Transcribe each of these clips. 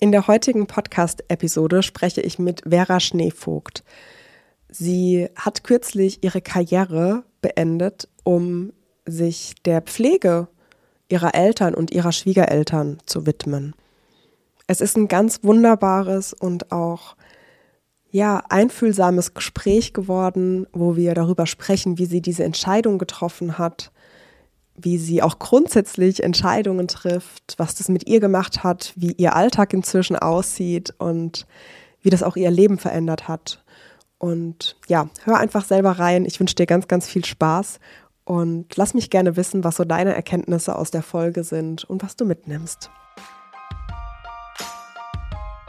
In der heutigen Podcast-Episode spreche ich mit Vera Schneevogt. Sie hat kürzlich ihre Karriere beendet, um sich der Pflege ihrer Eltern und ihrer Schwiegereltern zu widmen. Es ist ein ganz wunderbares und auch ja, einfühlsames Gespräch geworden, wo wir darüber sprechen, wie sie diese Entscheidung getroffen hat, wie sie auch grundsätzlich Entscheidungen trifft, was das mit ihr gemacht hat, wie ihr Alltag inzwischen aussieht und wie das auch ihr Leben verändert hat. Und ja, hör einfach selber rein. Ich wünsche dir ganz, ganz viel Spaß und lass mich gerne wissen, was so deine Erkenntnisse aus der Folge sind und was du mitnimmst.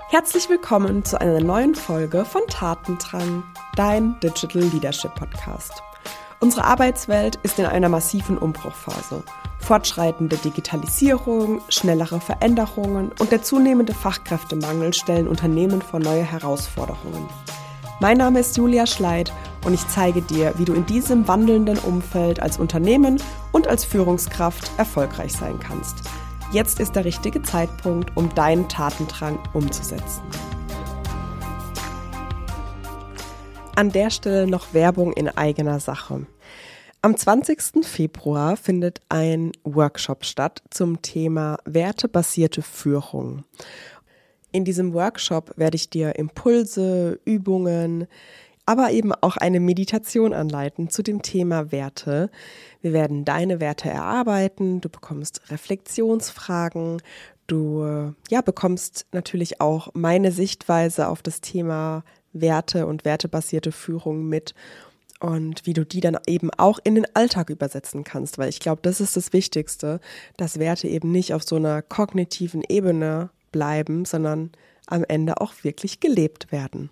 Herzlich willkommen zu einer neuen Folge von Tatendrang, dein Digital Leadership Podcast. Unsere Arbeitswelt ist in einer massiven Umbruchphase. Fortschreitende Digitalisierung, schnellere Veränderungen und der zunehmende Fachkräftemangel stellen Unternehmen vor neue Herausforderungen. Mein Name ist Julia Schleid und ich zeige dir, wie du in diesem wandelnden Umfeld als Unternehmen und als Führungskraft erfolgreich sein kannst – Jetzt ist der richtige Zeitpunkt, um deinen Tatendrang umzusetzen. An der Stelle noch Werbung in eigener Sache. Am 20. Februar findet ein Workshop statt zum Thema wertebasierte Führung. In diesem Workshop werde ich dir Impulse, Übungen, aber eben auch eine Meditation anleiten zu dem Thema Werte. Wir werden deine Werte erarbeiten, du bekommst Reflexionsfragen, du ja, bekommst natürlich auch meine Sichtweise auf das Thema Werte und wertebasierte Führung mit und wie du die dann eben auch in den Alltag übersetzen kannst, weil ich glaube, das ist das Wichtigste, dass Werte eben nicht auf so einer kognitiven Ebene bleiben, sondern am Ende auch wirklich gelebt werden.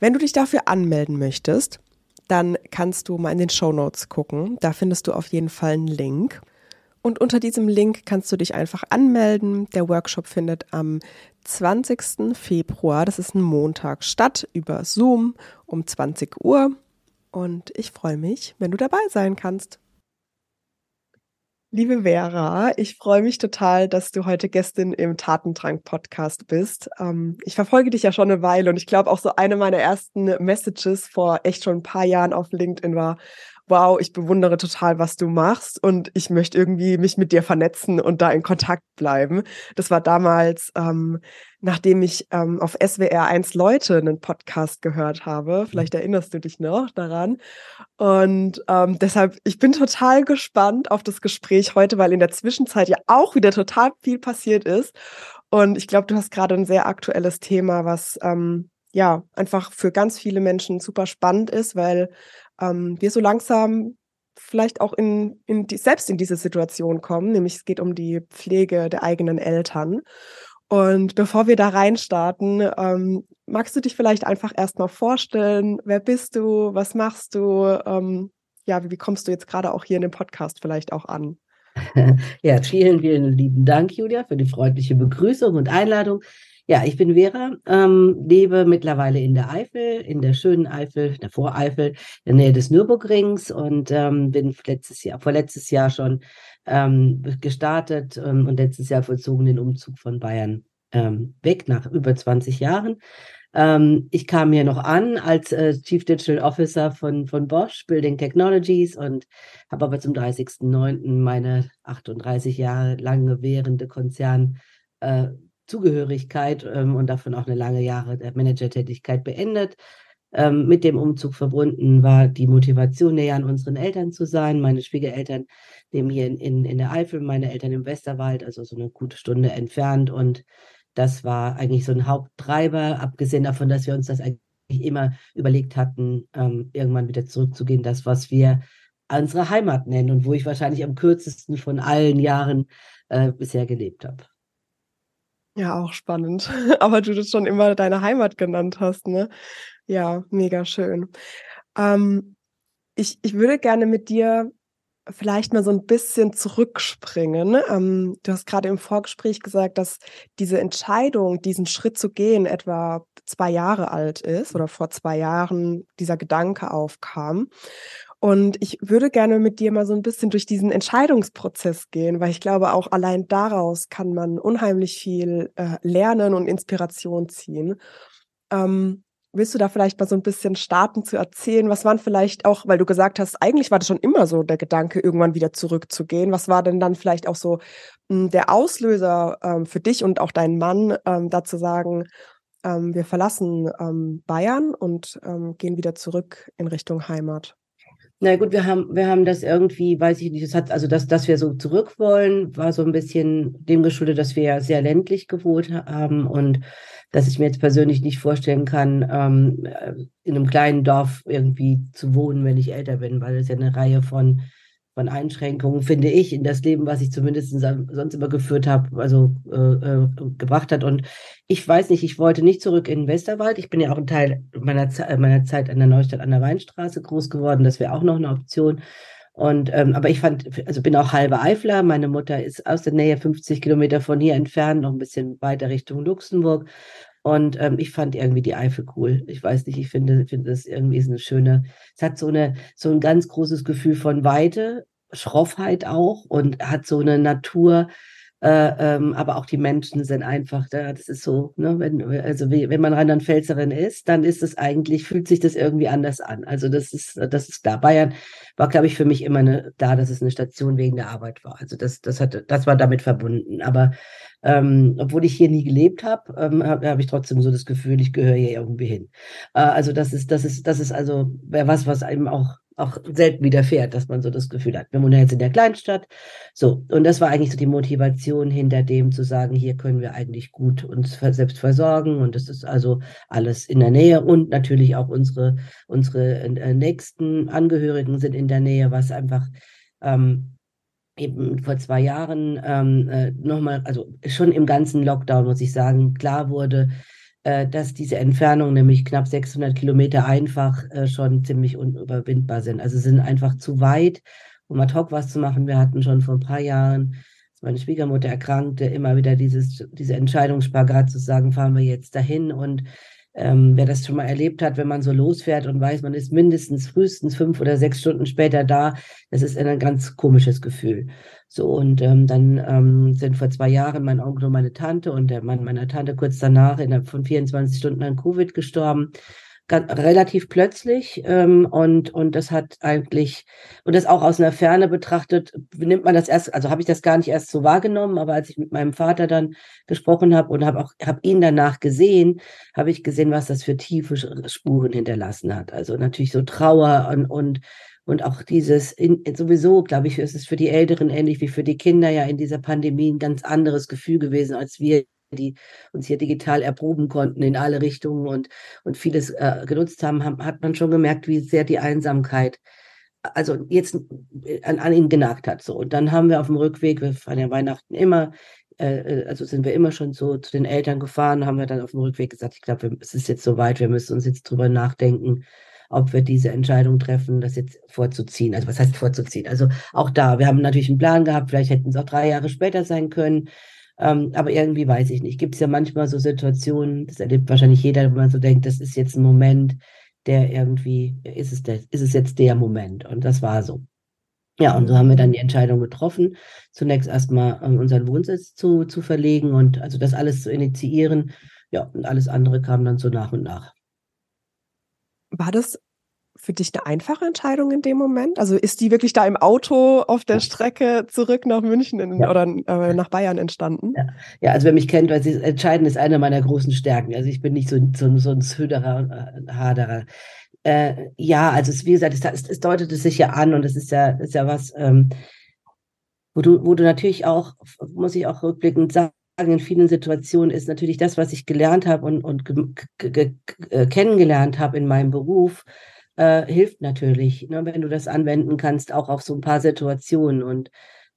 Wenn du dich dafür anmelden möchtest, dann kannst du mal in den Show Notes gucken. Da findest du auf jeden Fall einen Link. Und unter diesem Link kannst du dich einfach anmelden. Der Workshop findet am 20. Februar, das ist ein Montag, statt über Zoom um 20 Uhr. Und ich freue mich, wenn du dabei sein kannst. Liebe Vera, ich freue mich total, dass du heute Gästin im Tatendrang-Podcast bist. Ähm, ich verfolge dich ja schon eine Weile und ich glaube auch so eine meiner ersten Messages vor echt schon ein paar Jahren auf LinkedIn war, wow, ich bewundere total, was du machst und ich möchte irgendwie mich mit dir vernetzen und da in Kontakt bleiben. Das war damals, ähm, nachdem ich ähm, auf SWR 1 Leute einen Podcast gehört habe. Vielleicht erinnerst du dich noch daran. Und ähm, deshalb, ich bin total gespannt auf das Gespräch heute, weil in der Zwischenzeit ja auch wieder total viel passiert ist. Und ich glaube, du hast gerade ein sehr aktuelles Thema, was ähm, ja einfach für ganz viele Menschen super spannend ist, weil ähm, wir so langsam vielleicht auch in, in die, selbst in diese Situation kommen, nämlich es geht um die Pflege der eigenen Eltern. Und bevor wir da reinstarten, ähm, magst du dich vielleicht einfach erstmal vorstellen, wer bist du, was machst du, ähm, ja, wie, wie kommst du jetzt gerade auch hier in dem Podcast vielleicht auch an? Ja, vielen, vielen lieben Dank, Julia, für die freundliche Begrüßung und Einladung. Ja, ich bin Vera, ähm, lebe mittlerweile in der Eifel, in der schönen Eifel, der Voreifel, in der Nähe des Nürburgrings und ähm, bin letztes Jahr, vorletztes Jahr schon ähm, gestartet ähm, und letztes Jahr vollzogen den Umzug von Bayern ähm, weg nach über 20 Jahren. Ähm, ich kam hier noch an als äh, Chief Digital Officer von, von Bosch Building Technologies und habe aber zum 30.09. meine 38 Jahre lange währende Konzern äh, Zugehörigkeit ähm, und davon auch eine lange Jahre der Managertätigkeit beendet. Ähm, mit dem Umzug verbunden war die Motivation, näher an unseren Eltern zu sein. Meine Schwiegereltern leben hier in, in, in der Eifel, meine Eltern im Westerwald, also so eine gute Stunde entfernt. Und das war eigentlich so ein Haupttreiber, abgesehen davon, dass wir uns das eigentlich immer überlegt hatten, ähm, irgendwann wieder zurückzugehen, das, was wir unsere Heimat nennen und wo ich wahrscheinlich am kürzesten von allen Jahren äh, bisher gelebt habe. Ja, auch spannend. Aber du das schon immer deine Heimat genannt hast, ne? Ja, mega schön. Ähm, ich, ich würde gerne mit dir vielleicht mal so ein bisschen zurückspringen. Ähm, du hast gerade im Vorgespräch gesagt, dass diese Entscheidung, diesen Schritt zu gehen, etwa zwei Jahre alt ist oder vor zwei Jahren dieser Gedanke aufkam. Und ich würde gerne mit dir mal so ein bisschen durch diesen Entscheidungsprozess gehen, weil ich glaube, auch allein daraus kann man unheimlich viel äh, lernen und Inspiration ziehen. Ähm, willst du da vielleicht mal so ein bisschen starten zu erzählen? Was waren vielleicht auch, weil du gesagt hast, eigentlich war das schon immer so der Gedanke, irgendwann wieder zurückzugehen. Was war denn dann vielleicht auch so mh, hm, der Auslöser ähm, für dich und auch deinen Mann, ähm, da zu sagen, ähm, wir verlassen ähm, Bayern und ähm, gehen wieder zurück in Richtung Heimat? Na gut, wir haben, wir haben das irgendwie, weiß ich nicht, es hat, also dass, dass wir so zurück wollen, war so ein bisschen dem geschuldet, dass wir ja sehr ländlich gewohnt haben und dass ich mir jetzt persönlich nicht vorstellen kann, ähm, in einem kleinen Dorf irgendwie zu wohnen, wenn ich älter bin, weil es ja eine Reihe von von Einschränkungen, finde ich, in das Leben, was ich zumindest sonst immer geführt habe, also äh, äh, gebracht hat. Und ich weiß nicht, ich wollte nicht zurück in Westerwald. Ich bin ja auch ein Teil meiner, meiner Zeit an der Neustadt an der Weinstraße groß geworden. Das wäre auch noch eine Option. Und ähm, aber ich fand, also bin auch halbe Eifler. Meine Mutter ist aus der Nähe 50 Kilometer von hier entfernt, noch ein bisschen weiter Richtung Luxemburg. Und ähm, ich fand irgendwie die Eifel cool. Ich weiß nicht, ich finde, finde das irgendwie ist eine schöne, es hat so eine, so ein ganz großes Gefühl von Weite, Schroffheit auch und hat so eine Natur, äh, ähm, aber auch die Menschen sind einfach da. Das ist so, ne, wenn, also wie, wenn man Rheinland-Pfälzerin ist, dann ist es eigentlich, fühlt sich das irgendwie anders an. Also das ist, das ist da. Bayern war, glaube ich, für mich immer eine, da, dass es eine Station wegen der Arbeit war. Also das, das hatte, das war damit verbunden. Aber ähm, obwohl ich hier nie gelebt habe, ähm, habe hab ich trotzdem so das Gefühl, ich gehöre hier irgendwie hin. Äh, also das ist, das ist, das ist also was, was einem auch auch selten widerfährt, dass man so das Gefühl hat, wir wohnen jetzt in der Kleinstadt. So, und das war eigentlich so die Motivation hinter dem zu sagen, hier können wir eigentlich gut uns selbst versorgen und es ist also alles in der Nähe und natürlich auch unsere, unsere äh, nächsten Angehörigen sind in der Nähe, was einfach ähm, eben vor zwei Jahren ähm, äh, nochmal, also schon im ganzen Lockdown, muss ich sagen, klar wurde, dass diese Entfernungen, nämlich knapp 600 Kilometer, einfach äh, schon ziemlich unüberwindbar sind. Also sind einfach zu weit, um ad hoc was zu machen. Wir hatten schon vor ein paar Jahren, als meine Schwiegermutter erkrankte, immer wieder dieses, diese Entscheidungsspagat zu sagen, fahren wir jetzt dahin und ähm, wer das schon mal erlebt hat, wenn man so losfährt und weiß, man ist mindestens frühestens fünf oder sechs Stunden später da, das ist ein ganz komisches Gefühl. So, und ähm, dann ähm, sind vor zwei Jahren mein Onkel und meine Tante und der Mann meiner Tante kurz danach innerhalb von 24 Stunden an Covid gestorben. Relativ plötzlich ähm, und und das hat eigentlich und das auch aus einer Ferne betrachtet nimmt man das erst also habe ich das gar nicht erst so wahrgenommen aber als ich mit meinem Vater dann gesprochen habe und habe auch habe ihn danach gesehen habe ich gesehen was das für tiefe Spuren hinterlassen hat. Also natürlich so Trauer und und und auch dieses, in, sowieso, glaube ich, ist es für die Älteren ähnlich wie für die Kinder ja in dieser Pandemie ein ganz anderes Gefühl gewesen, als wir die uns hier digital erproben konnten in alle Richtungen und, und vieles äh, genutzt haben, haben, hat man schon gemerkt, wie sehr die Einsamkeit also jetzt äh, an, an ihn genagt hat. So. Und dann haben wir auf dem Rückweg, wir fahren ja Weihnachten immer, äh, äh, also sind wir immer schon so zu den Eltern gefahren, haben wir dann auf dem Rückweg gesagt, ich glaube, es ist jetzt soweit, wir müssen uns jetzt drüber nachdenken, ob wir diese Entscheidung treffen, das jetzt vorzuziehen. Also was heißt vorzuziehen? Also auch da, wir haben natürlich einen Plan gehabt, vielleicht hätten es auch drei Jahre später sein können. Ähm, aber irgendwie weiß ich nicht. Gibt es ja manchmal so Situationen, das erlebt wahrscheinlich jeder, wo man so denkt, das ist jetzt ein Moment, der irgendwie, ist es, der, ist es jetzt der Moment? Und das war so. Ja, und so haben wir dann die Entscheidung getroffen, zunächst erstmal ähm, unseren Wohnsitz zu, zu verlegen und also das alles zu initiieren. Ja, und alles andere kam dann so nach und nach. War das für dich eine einfache Entscheidung in dem Moment? Also ist die wirklich da im Auto auf der Strecke zurück nach München in, ja. oder äh, nach Bayern entstanden? Ja. ja. also wer mich kennt, weiß ich, entscheiden ist eine meiner großen Stärken. Also ich bin nicht so, so, so ein Zöderer und äh, Haderer. Äh, ja, also es, wie gesagt, es, es, deutet es sich ja an und es ist ja, ist ja was, ähm, wo du, wo du natürlich auch, muss ich auch rückblickend sagen, in vielen Situationen ist natürlich das, was ich gelernt habe und, und äh, kennengelernt habe in meinem Beruf, äh, hilft natürlich, ne, wenn du das anwenden kannst, auch auf so ein paar Situationen. Und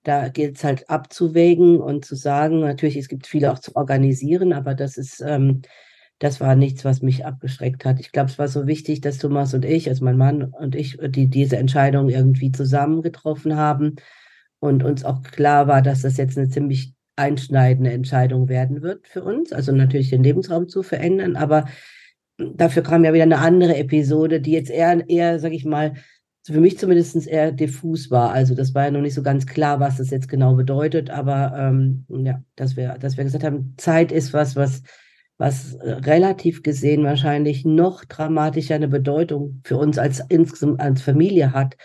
da gilt es halt abzuwägen und zu sagen, natürlich, es gibt viele auch zu organisieren, aber das ist, ähm, das war nichts, was mich abgeschreckt hat. Ich glaube, es war so wichtig, dass Thomas und ich, also mein Mann und ich, die diese Entscheidung irgendwie zusammen getroffen haben und uns auch klar war, dass das jetzt eine ziemlich einschneidende Entscheidung werden wird für uns, also natürlich den Lebensraum zu verändern, aber dafür kam ja wieder eine andere Episode, die jetzt eher, eher sag ich mal, für mich zumindest eher diffus war. Also das war ja noch nicht so ganz klar, was das jetzt genau bedeutet, aber ähm, ja, dass wir, dass wir gesagt haben, Zeit ist was, was, was relativ gesehen wahrscheinlich noch dramatischer eine Bedeutung für uns als insgesamt als Familie hat.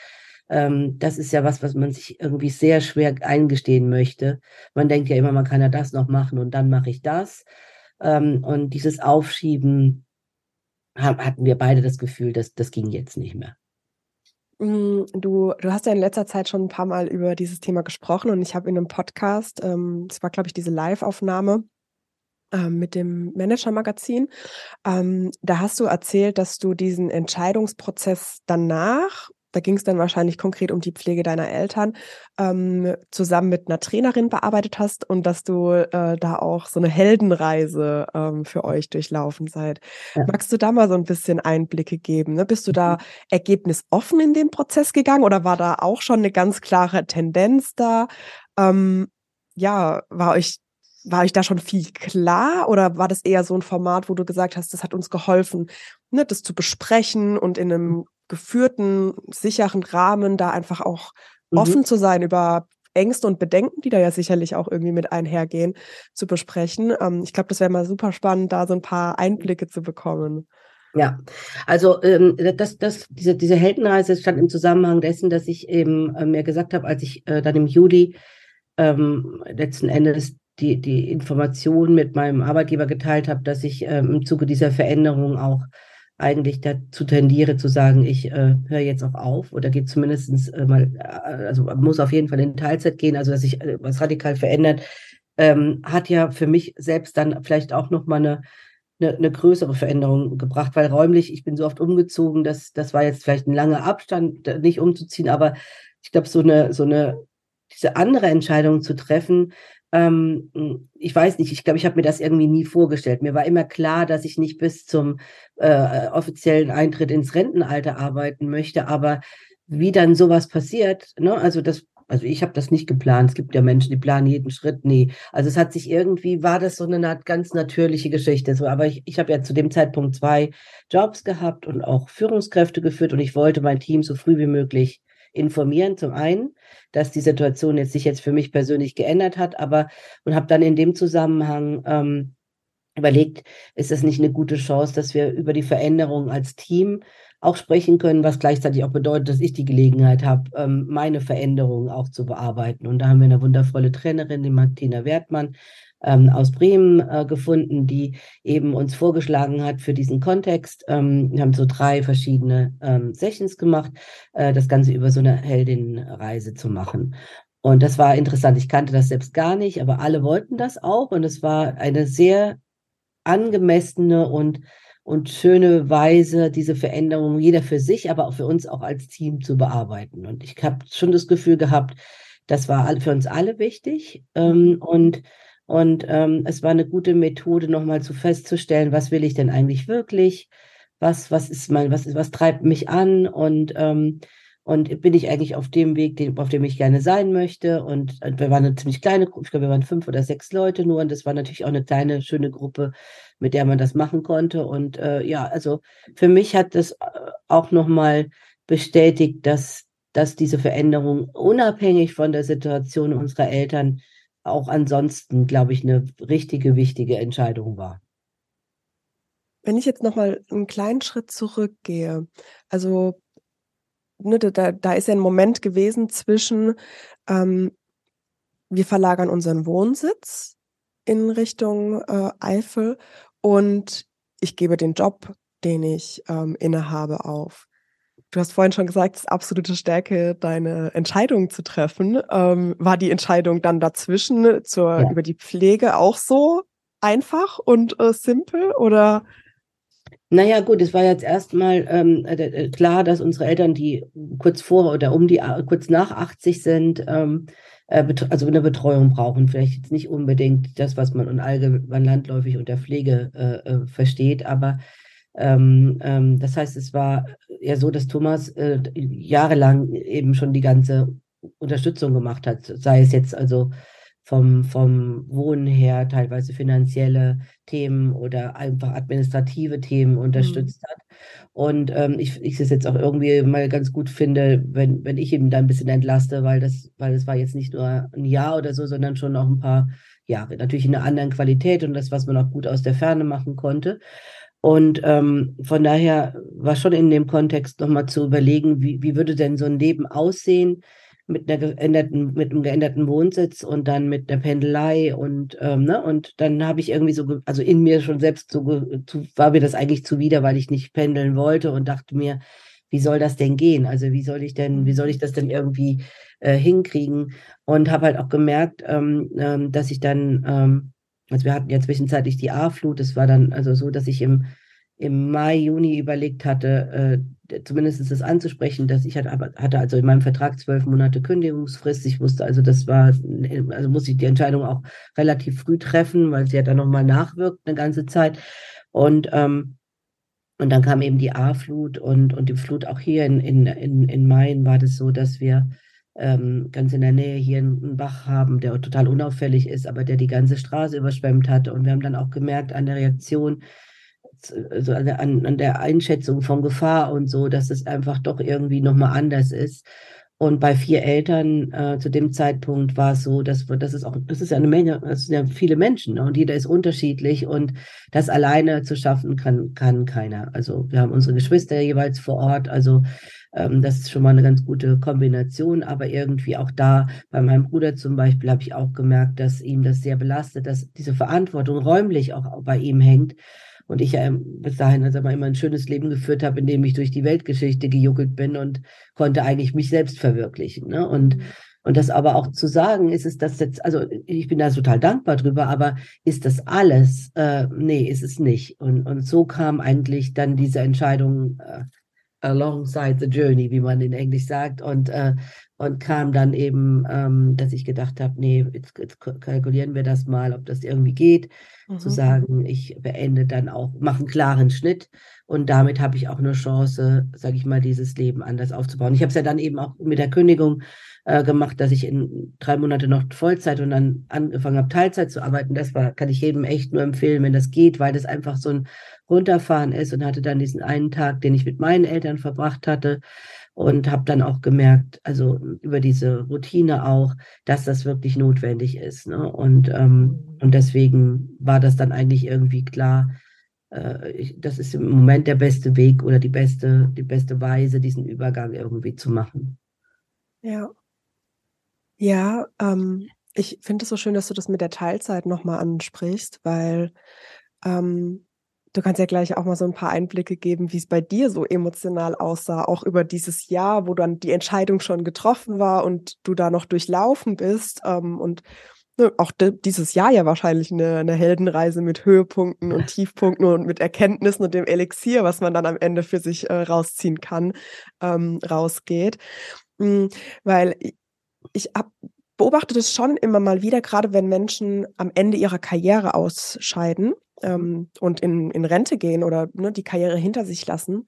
Ähm, das ist ja was, was man sich irgendwie sehr schwer eingestehen möchte. Man denkt ja immer, man kann ja das noch machen und dann mache ich das. Ähm, und dieses Aufschieben hatten wir beide das Gefühl, dass das ging jetzt nicht mehr. Mm, du, du hast ja in letzter Zeit schon ein paar Mal über dieses Thema gesprochen und ich habe in einem Podcast, ähm, das war, glaube ich, diese Live-Aufnahme ähm, mit dem Manager-Magazin, ähm, da hast du erzählt, dass du diesen Entscheidungsprozess danach da ging es dann wahrscheinlich konkret um die Pflege deiner Eltern, ähm, zusammen mit einer Trainerin bearbeitet hast und dass du äh, da auch so eine Heldenreise ähm, für euch durchlaufen seid. Ja. Magst du da mal so ein bisschen Einblicke geben? Ne? Bist du da mhm. ergebnisoffen in den Prozess gegangen oder war da auch schon eine ganz klare Tendenz da? Ähm, ja, war euch war euch da schon viel klar oder war das eher so ein Format, wo du gesagt hast, das hat uns geholfen, ne, das zu besprechen und in einem mhm geführten, sicheren Rahmen da einfach auch mhm. offen zu sein über Ängste und Bedenken, die da ja sicherlich auch irgendwie mit einhergehen, zu besprechen. Ähm, ich glaube, das wäre mal super spannend, da so ein paar Einblicke zu bekommen. Ja, also ähm, das, das, diese, diese Heldenreise stand im Zusammenhang dessen, dass ich eben äh, mir gesagt habe, als ich äh, dann im Juli ähm, letzten Endes die, die Information mit meinem Arbeitgeber geteilt habe, dass ich ähm, im Zuge dieser Veränderung auch eigentlich dazu tendiere zu sagen, ich äh, höre jetzt auch auf oder gehe zumindest äh, mal, äh, also muss auf jeden Fall in Teilzeit gehen, also dass sich äh, was radikal verändert, ähm, hat ja für mich selbst dann vielleicht auch nochmal eine, eine, eine größere Veränderung gebracht, weil räumlich, ich bin so oft umgezogen, dass das war jetzt vielleicht ein langer Abstand, nicht umzuziehen, aber ich glaube, so eine, so eine, diese andere Entscheidung zu treffen, ähm, ich weiß nicht, ich glaube, ich habe mir das irgendwie nie vorgestellt. Mir war immer klar, dass ich nicht bis zum äh, offiziellen Eintritt ins Rentenalter arbeiten möchte, aber wie dann sowas passiert, ne? also das, also ich habe das nicht geplant. Es gibt ja Menschen, die planen jeden Schritt. Nee. Also es hat sich irgendwie, war das so eine ganz natürliche Geschichte. So, aber ich, ich habe ja zu dem Zeitpunkt zwei Jobs gehabt und auch Führungskräfte geführt und ich wollte mein Team so früh wie möglich informieren. Zum einen, dass die Situation jetzt sich jetzt für mich persönlich geändert hat, aber und habe dann in dem Zusammenhang ähm, überlegt, ist es nicht eine gute Chance, dass wir über die Veränderung als Team auch sprechen können, was gleichzeitig auch bedeutet, dass ich die Gelegenheit habe, ähm, meine Veränderungen auch zu bearbeiten. Und da haben wir eine wundervolle Trainerin, die Martina Wertmann, ähm, aus Bremen äh, gefunden, die eben uns vorgeschlagen hat für diesen Kontext. Ähm, wir haben so drei verschiedene ähm, Sessions gemacht, äh, das Ganze über so eine Heldinnenreise zu machen. Und das war interessant. Ich kannte das selbst gar nicht, aber alle wollten das auch. Und es war eine sehr angemessene und, und schöne Weise, diese Veränderung jeder für sich, aber auch für uns auch als Team zu bearbeiten. Und ich habe schon das Gefühl gehabt, das war für uns alle wichtig. Ähm, und und ähm, es war eine gute Methode, nochmal zu festzustellen, was will ich denn eigentlich wirklich? Was, was ist mein, was, was treibt mich an? Und, ähm, und bin ich eigentlich auf dem Weg, den, auf dem ich gerne sein möchte? Und, und wir waren eine ziemlich kleine Gruppe, ich glaube, wir waren fünf oder sechs Leute nur. Und das war natürlich auch eine kleine, schöne Gruppe, mit der man das machen konnte. Und äh, ja, also für mich hat das äh, auch nochmal bestätigt, dass, dass diese Veränderung unabhängig von der Situation unserer Eltern auch ansonsten, glaube ich, eine richtige, wichtige Entscheidung war. Wenn ich jetzt nochmal einen kleinen Schritt zurückgehe, also ne, da, da ist ja ein Moment gewesen zwischen, ähm, wir verlagern unseren Wohnsitz in Richtung äh, Eifel und ich gebe den Job, den ich ähm, innehabe, auf. Du hast vorhin schon gesagt, es ist absolute Stärke, deine Entscheidung zu treffen. Ähm, war die Entscheidung dann dazwischen zur, ja. über die Pflege auch so einfach und äh, simpel oder? Naja, gut, es war jetzt erstmal ähm, äh, äh klar, dass unsere Eltern, die kurz vor oder um die, äh, kurz nach 80 sind, ähm, äh, also eine Betreuung brauchen. Vielleicht jetzt nicht unbedingt das, was man allgemein landläufig unter Pflege versteht, aber ähm, ähm, das heißt, es war ja so, dass Thomas äh, jahrelang eben schon die ganze Unterstützung gemacht hat, sei es jetzt also vom, vom Wohnen her, teilweise finanzielle Themen oder einfach administrative Themen unterstützt mhm. hat. Und ähm, ich, ich es jetzt auch irgendwie mal ganz gut finde, wenn, wenn ich ihn da ein bisschen entlaste, weil das, weil es war jetzt nicht nur ein Jahr oder so, sondern schon noch ein paar Jahre. Natürlich in einer anderen Qualität und das, was man auch gut aus der Ferne machen konnte. Und ähm, von daher war schon in dem Kontext nochmal zu überlegen, wie, wie würde denn so ein Leben aussehen, mit einer geänderten, mit einem geänderten Wohnsitz und dann mit der Pendelei und ähm, ne, und dann habe ich irgendwie so, also in mir schon selbst so, zu, war mir das eigentlich zuwider, weil ich nicht pendeln wollte und dachte mir, wie soll das denn gehen? Also wie soll ich denn, wie soll ich das denn irgendwie äh, hinkriegen? Und habe halt auch gemerkt, ähm, ähm, dass ich dann, ähm, also wir hatten ja zwischenzeitlich die A-Flut, es war dann also so, dass ich im im Mai, Juni überlegt hatte, äh, zumindest das anzusprechen, dass ich hatte, hatte also in meinem Vertrag zwölf Monate Kündigungsfrist. Ich wusste also, das war, also musste ich die Entscheidung auch relativ früh treffen, weil sie ja dann nochmal nachwirkt eine ganze Zeit. Und, ähm, und dann kam eben die A-Flut und, und die Flut auch hier in, in, in, in Main war das so, dass wir ähm, ganz in der Nähe hier einen Bach haben, der total unauffällig ist, aber der die ganze Straße überschwemmt hat. Und wir haben dann auch gemerkt an der Reaktion, also an, an der Einschätzung von Gefahr und so, dass es einfach doch irgendwie nochmal anders ist. Und bei vier Eltern äh, zu dem Zeitpunkt war es so, dass das ist auch, das ist ja eine Menge, das sind ja viele Menschen ne? und jeder ist unterschiedlich und das alleine zu schaffen kann, kann keiner. Also wir haben unsere Geschwister jeweils vor Ort, also ähm, das ist schon mal eine ganz gute Kombination, aber irgendwie auch da, bei meinem Bruder zum Beispiel, habe ich auch gemerkt, dass ihm das sehr belastet, dass diese Verantwortung räumlich auch bei ihm hängt und ich ja bis dahin also immer ein schönes Leben geführt habe, in dem ich durch die Weltgeschichte gejuckelt bin und konnte eigentlich mich selbst verwirklichen. Ne? Und, mhm. und das aber auch zu sagen, ist es das jetzt, also ich bin da total dankbar drüber, aber ist das alles? Äh, nee, ist es nicht. Und, und so kam eigentlich dann diese Entscheidung, äh, alongside the journey, wie man in Englisch sagt, und, äh, und kam dann eben, ähm, dass ich gedacht habe, nee, jetzt, jetzt, kalkulieren wir das mal, ob das irgendwie geht, mhm. zu sagen, ich beende dann auch, mache einen klaren Schnitt und damit habe ich auch eine Chance, sage ich mal, dieses Leben anders aufzubauen. Ich habe es ja dann eben auch mit der Kündigung äh, gemacht, dass ich in drei Monate noch Vollzeit und dann angefangen habe, Teilzeit zu arbeiten. Das war, kann ich jedem echt nur empfehlen, wenn das geht, weil das einfach so ein runterfahren ist und hatte dann diesen einen Tag, den ich mit meinen Eltern verbracht hatte und habe dann auch gemerkt, also über diese Routine auch, dass das wirklich notwendig ist. Ne? Und, ähm, mhm. und deswegen war das dann eigentlich irgendwie klar, äh, ich, das ist im Moment der beste Weg oder die beste, die beste Weise, diesen Übergang irgendwie zu machen. Ja. Ja, ähm, ich finde es so schön, dass du das mit der Teilzeit nochmal ansprichst, weil ähm, Du kannst ja gleich auch mal so ein paar Einblicke geben, wie es bei dir so emotional aussah, auch über dieses Jahr, wo dann die Entscheidung schon getroffen war und du da noch durchlaufen bist. Ähm, und ne, auch dieses Jahr ja wahrscheinlich eine, eine Heldenreise mit Höhepunkten und Tiefpunkten und mit Erkenntnissen und dem Elixier, was man dann am Ende für sich äh, rausziehen kann, ähm, rausgeht. Mhm, weil ich habe beobachte das schon immer mal wieder, gerade wenn Menschen am Ende ihrer Karriere ausscheiden ähm, und in, in Rente gehen oder ne, die Karriere hinter sich lassen,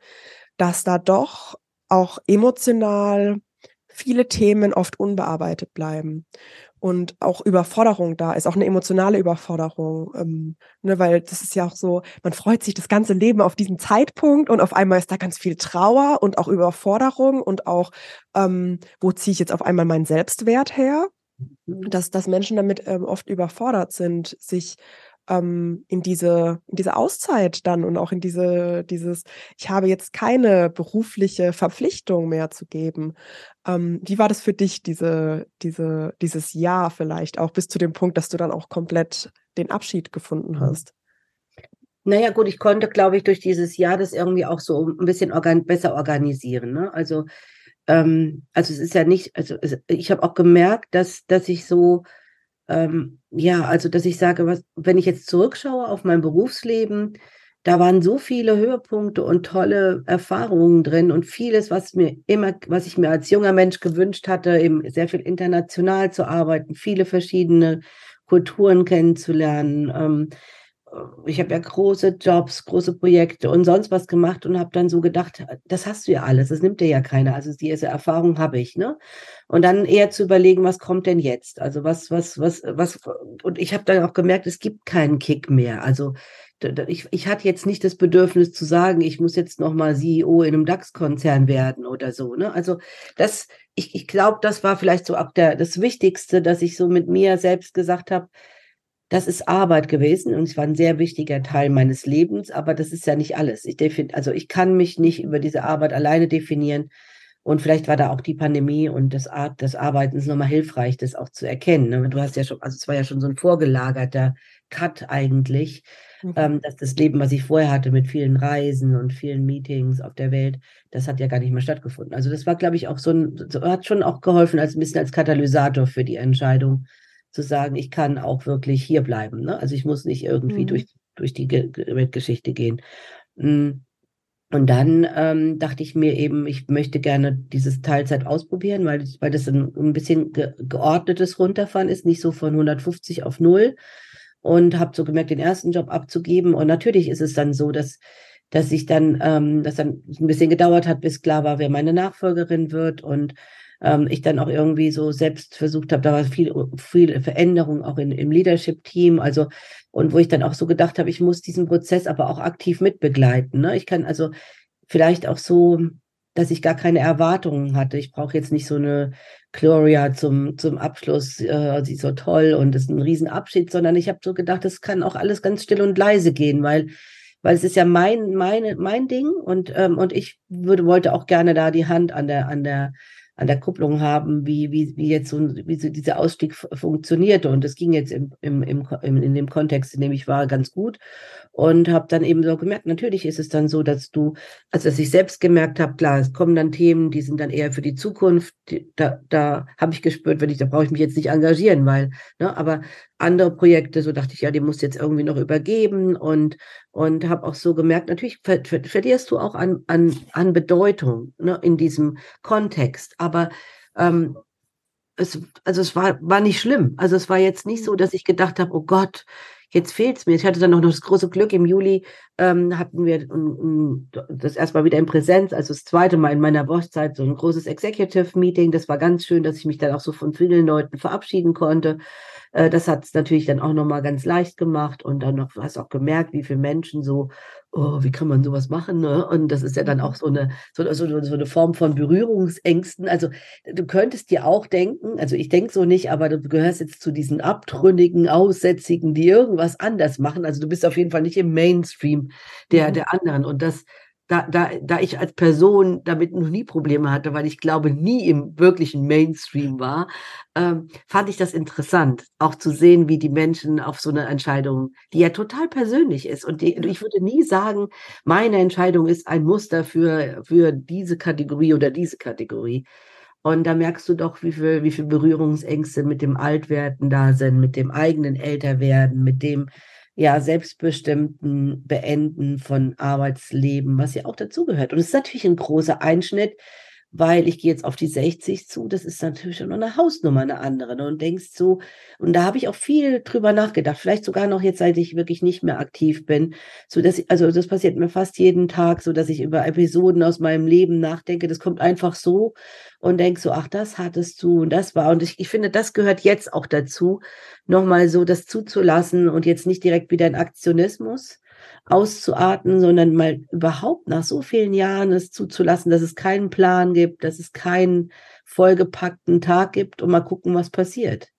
dass da doch auch emotional viele Themen oft unbearbeitet bleiben und auch Überforderung da ist, auch eine emotionale Überforderung, ähm, ne, weil das ist ja auch so, man freut sich das ganze Leben auf diesen Zeitpunkt und auf einmal ist da ganz viel Trauer und auch Überforderung und auch, ähm, wo ziehe ich jetzt auf einmal meinen Selbstwert her? Mhm. Dass, dass Menschen damit ähm, oft überfordert sind, sich ähm, in diese, in diese Auszeit dann und auch in diese, dieses, ich habe jetzt keine berufliche Verpflichtung mehr zu geben. Ähm, wie war das für dich, diese, diese, dieses Jahr vielleicht auch bis zu dem Punkt, dass du dann auch komplett den Abschied gefunden mhm. hast? Naja, gut, ich konnte, glaube ich, durch dieses Jahr das irgendwie auch so ein bisschen organ besser organisieren. Ne? Also, ähm, also es ist ja nicht, also ich habe auch gemerkt, dass, dass ich so ähm, ja, also dass ich sage, was, wenn ich jetzt zurückschaue auf mein Berufsleben, da waren so viele Höhepunkte und tolle Erfahrungen drin und vieles, was mir immer, was ich mir als junger Mensch gewünscht hatte, eben sehr viel international zu arbeiten, viele verschiedene Kulturen kennenzulernen. Ähm, ich habe ja große Jobs, große Projekte und sonst was gemacht und habe dann so gedacht, das hast du ja alles, das nimmt dir ja keiner. Also diese Erfahrung habe ich, ne? Und dann eher zu überlegen, was kommt denn jetzt? Also was, was, was, was, und ich habe dann auch gemerkt, es gibt keinen Kick mehr. Also ich, ich hatte jetzt nicht das Bedürfnis zu sagen, ich muss jetzt nochmal CEO in einem DAX-Konzern werden oder so. Ne? Also das, ich, ich glaube, das war vielleicht so auch der, das Wichtigste, dass ich so mit mir selbst gesagt habe, das ist Arbeit gewesen und es war ein sehr wichtiger Teil meines Lebens, aber das ist ja nicht alles. Ich defin also ich kann mich nicht über diese Arbeit alleine definieren. Und vielleicht war da auch die Pandemie und das Art des Arbeitens nochmal hilfreich, das auch zu erkennen. Ne? Du hast ja schon, also es war ja schon so ein vorgelagerter Cut eigentlich, mhm. ähm, dass das Leben, was ich vorher hatte mit vielen Reisen und vielen Meetings auf der Welt, das hat ja gar nicht mehr stattgefunden. Also das war, glaube ich, auch so ein, so, hat schon auch geholfen als ein bisschen als Katalysator für die Entscheidung, zu sagen, ich kann auch wirklich hier bleiben. Ne? Also ich muss nicht irgendwie mhm. durch, durch die Weltgeschichte gehen. Hm. Und dann ähm, dachte ich mir eben, ich möchte gerne dieses Teilzeit ausprobieren, weil, weil das ein, ein bisschen ge geordnetes Runterfahren ist, nicht so von 150 auf null. Und habe so gemerkt, den ersten Job abzugeben. Und natürlich ist es dann so, dass dass ich dann, ähm, dass dann ein bisschen gedauert hat, bis klar war, wer meine Nachfolgerin wird und ähm, ich dann auch irgendwie so selbst versucht habe, da war viel, viel Veränderung auch in, im Leadership-Team, also und wo ich dann auch so gedacht habe, ich muss diesen Prozess aber auch aktiv mitbegleiten. Ne? Ich kann also vielleicht auch so, dass ich gar keine Erwartungen hatte. Ich brauche jetzt nicht so eine Gloria zum, zum Abschluss, äh, sie ist so toll und ist ein Riesenabschied, sondern ich habe so gedacht, es kann auch alles ganz still und leise gehen, weil weil es ist ja mein meine mein Ding und ähm, und ich würde wollte auch gerne da die Hand an der an der an der Kupplung haben, wie, wie, wie jetzt so, wie so dieser Ausstieg funktionierte. Und das ging jetzt im, im, im, in dem Kontext, in dem ich war, ganz gut. Und habe dann eben so gemerkt, natürlich ist es dann so, dass du, also dass ich selbst gemerkt habe, klar, es kommen dann Themen, die sind dann eher für die Zukunft. Die, da da habe ich gespürt, wenn ich, da brauche ich mich jetzt nicht engagieren, weil, ne, aber andere Projekte, so dachte ich, ja, die muss jetzt irgendwie noch übergeben und, und habe auch so gemerkt, natürlich ver ver verlierst du auch an, an, an Bedeutung ne, in diesem Kontext, aber ähm, es, also es war, war nicht schlimm. Also es war jetzt nicht so, dass ich gedacht habe, oh Gott, jetzt fehlt's mir. Ich hatte dann noch das große Glück, im Juli ähm, hatten wir um, das erstmal wieder in Präsenz, also das zweite Mal in meiner Bosszeit, so ein großes Executive Meeting. Das war ganz schön, dass ich mich dann auch so von vielen Leuten verabschieden konnte. Äh, das hat es natürlich dann auch nochmal ganz leicht gemacht und dann noch, hast auch gemerkt, wie viele Menschen so, oh, wie kann man sowas machen? Ne? Und das ist ja dann auch so eine, so, so, so eine Form von Berührungsängsten. Also du könntest dir auch denken, also ich denke so nicht, aber du gehörst jetzt zu diesen abtrünnigen, Aussätzigen, die irgendwas anders machen. Also du bist auf jeden Fall nicht im Mainstream der, mhm. der anderen. Und das, da, da, da ich als Person damit noch nie Probleme hatte, weil ich glaube, nie im wirklichen Mainstream war, ähm, fand ich das interessant, auch zu sehen, wie die Menschen auf so eine Entscheidung, die ja total persönlich ist. Und die, ich würde nie sagen, meine Entscheidung ist ein Muster für, für diese Kategorie oder diese Kategorie. Und da merkst du doch, wie viel, wie viel Berührungsängste mit dem Altwerden da sind, mit dem eigenen Älterwerden, mit dem, ja, selbstbestimmten Beenden von Arbeitsleben, was ja auch dazugehört. Und es ist natürlich ein großer Einschnitt, weil ich gehe jetzt auf die 60 zu, das ist natürlich schon eine Hausnummer, eine andere. Ne? Und denkst so, und da habe ich auch viel drüber nachgedacht, vielleicht sogar noch jetzt, seit ich wirklich nicht mehr aktiv bin, so dass ich, also das passiert mir fast jeden Tag, so dass ich über Episoden aus meinem Leben nachdenke. Das kommt einfach so und denk so, ach, das hattest du und das war. Und ich, ich finde, das gehört jetzt auch dazu, nochmal so das zuzulassen und jetzt nicht direkt wieder in Aktionismus, auszuarten, sondern mal überhaupt nach so vielen Jahren es zuzulassen, dass es keinen Plan gibt, dass es keinen vollgepackten Tag gibt und mal gucken, was passiert.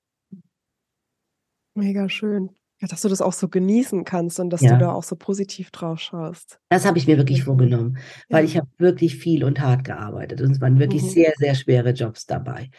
Mega schön. Ja, dass du das auch so genießen kannst und dass ja. du da auch so positiv drauf schaust. Das habe ich mir wirklich vorgenommen, weil ja. ich habe wirklich viel und hart gearbeitet und es waren wirklich mhm. sehr, sehr schwere Jobs dabei.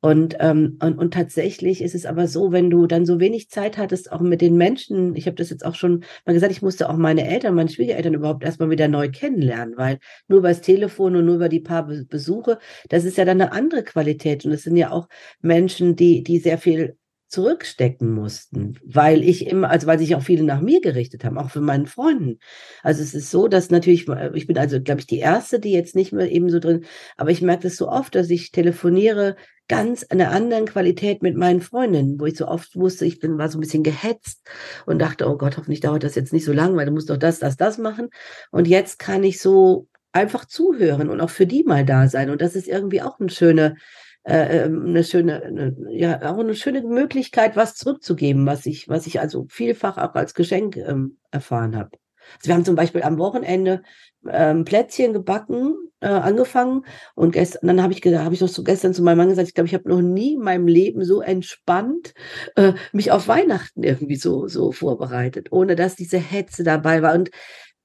Und, ähm, und, und tatsächlich ist es aber so, wenn du dann so wenig Zeit hattest, auch mit den Menschen, ich habe das jetzt auch schon mal gesagt, ich musste auch meine Eltern, meine Schwiegereltern überhaupt erstmal wieder neu kennenlernen, weil nur über das Telefon und nur über die paar Besuche, das ist ja dann eine andere Qualität. Und es sind ja auch Menschen, die, die sehr viel zurückstecken mussten, weil ich immer, also weil sich auch viele nach mir gerichtet haben, auch für meinen Freunden. Also es ist so, dass natürlich, ich bin also, glaube ich, die Erste, die jetzt nicht mehr eben so drin, aber ich merke das so oft, dass ich telefoniere ganz einer anderen Qualität mit meinen Freundinnen, wo ich so oft wusste, ich bin, war so ein bisschen gehetzt und dachte, oh Gott, hoffentlich dauert das jetzt nicht so lang, weil du musst doch das, das, das machen. Und jetzt kann ich so einfach zuhören und auch für die mal da sein. Und das ist irgendwie auch eine schöne, äh, ähm, eine schöne, ja, auch eine schöne Möglichkeit, was zurückzugeben, was ich, was ich also vielfach auch als Geschenk ähm, erfahren habe. Also wir haben zum Beispiel am Wochenende ähm, Plätzchen gebacken, äh, angefangen und gestern, dann habe ich gesagt, habe ich noch so gestern zu meinem Mann gesagt, ich glaube, ich habe noch nie in meinem Leben so entspannt äh, mich auf Weihnachten irgendwie so so vorbereitet, ohne dass diese Hetze dabei war und